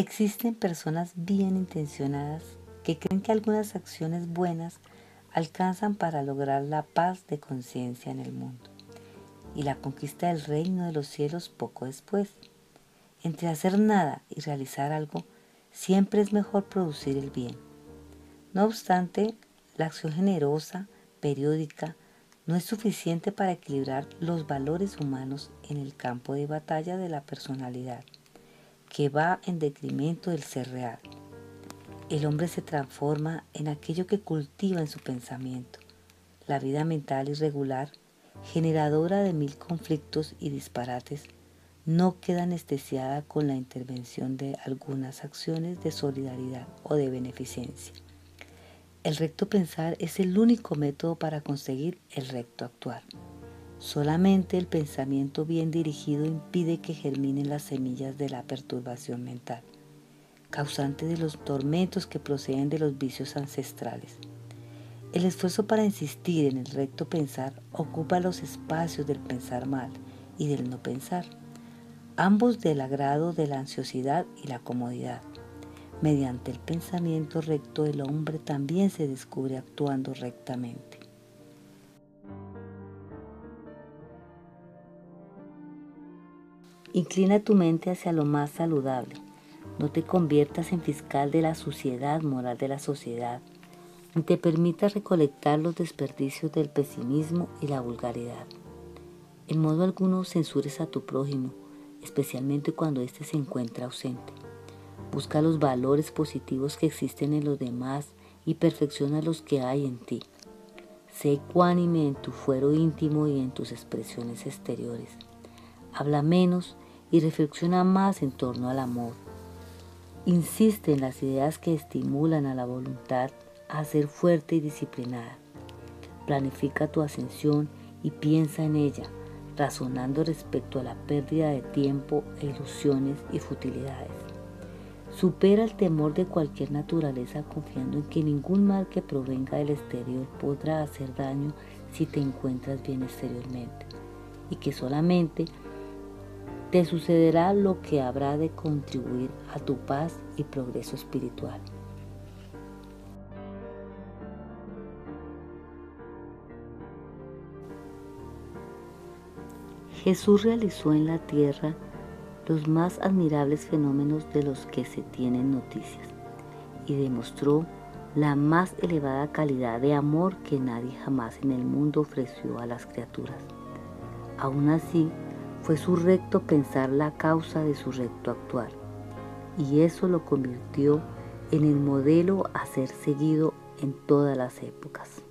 Existen personas bien intencionadas que creen que algunas acciones buenas alcanzan para lograr la paz de conciencia en el mundo y la conquista del reino de los cielos poco después. Entre hacer nada y realizar algo, siempre es mejor producir el bien. No obstante, la acción generosa, periódica, no es suficiente para equilibrar los valores humanos en el campo de batalla de la personalidad, que va en detrimento del ser real. El hombre se transforma en aquello que cultiva en su pensamiento. La vida mental irregular, generadora de mil conflictos y disparates, no queda anestesiada con la intervención de algunas acciones de solidaridad o de beneficencia. El recto pensar es el único método para conseguir el recto actuar. Solamente el pensamiento bien dirigido impide que germinen las semillas de la perturbación mental, causante de los tormentos que proceden de los vicios ancestrales. El esfuerzo para insistir en el recto pensar ocupa los espacios del pensar mal y del no pensar, ambos del agrado de la ansiosidad y la comodidad. Mediante el pensamiento recto el hombre también se descubre actuando rectamente. Inclina tu mente hacia lo más saludable. No te conviertas en fiscal de la suciedad moral de la sociedad, ni te permitas recolectar los desperdicios del pesimismo y la vulgaridad. En modo alguno censures a tu prójimo, especialmente cuando éste se encuentra ausente. Busca los valores positivos que existen en los demás y perfecciona los que hay en ti. Sé ecuánime en tu fuero íntimo y en tus expresiones exteriores. Habla menos y reflexiona más en torno al amor. Insiste en las ideas que estimulan a la voluntad a ser fuerte y disciplinada. Planifica tu ascensión y piensa en ella, razonando respecto a la pérdida de tiempo e ilusiones y futilidades. Supera el temor de cualquier naturaleza confiando en que ningún mal que provenga del exterior podrá hacer daño si te encuentras bien exteriormente y que solamente te sucederá lo que habrá de contribuir a tu paz y progreso espiritual. Jesús realizó en la tierra los más admirables fenómenos de los que se tienen noticias y demostró la más elevada calidad de amor que nadie jamás en el mundo ofreció a las criaturas. Aún así, fue su recto pensar la causa de su recto actuar, y eso lo convirtió en el modelo a ser seguido en todas las épocas.